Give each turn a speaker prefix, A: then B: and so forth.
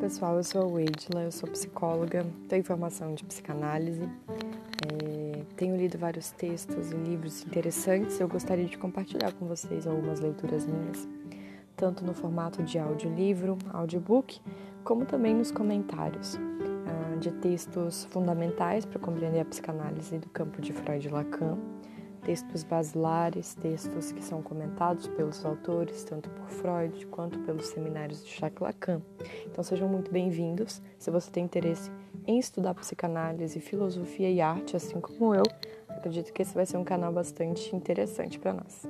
A: pessoal, eu sou a Weidla, eu sou psicóloga, tenho formação de psicanálise, é, tenho lido vários textos e livros interessantes. Eu gostaria de compartilhar com vocês algumas leituras minhas, tanto no formato de audiolivro, audiobook, como também nos comentários ah, de textos fundamentais para compreender a psicanálise do campo de Freud e Lacan textos basilares, textos que são comentados pelos autores, tanto por Freud quanto pelos seminários de Jacques Lacan. Então sejam muito bem-vindos. Se você tem interesse em estudar psicanálise, filosofia e arte, assim como eu, acredito que esse vai ser um canal bastante interessante para nós.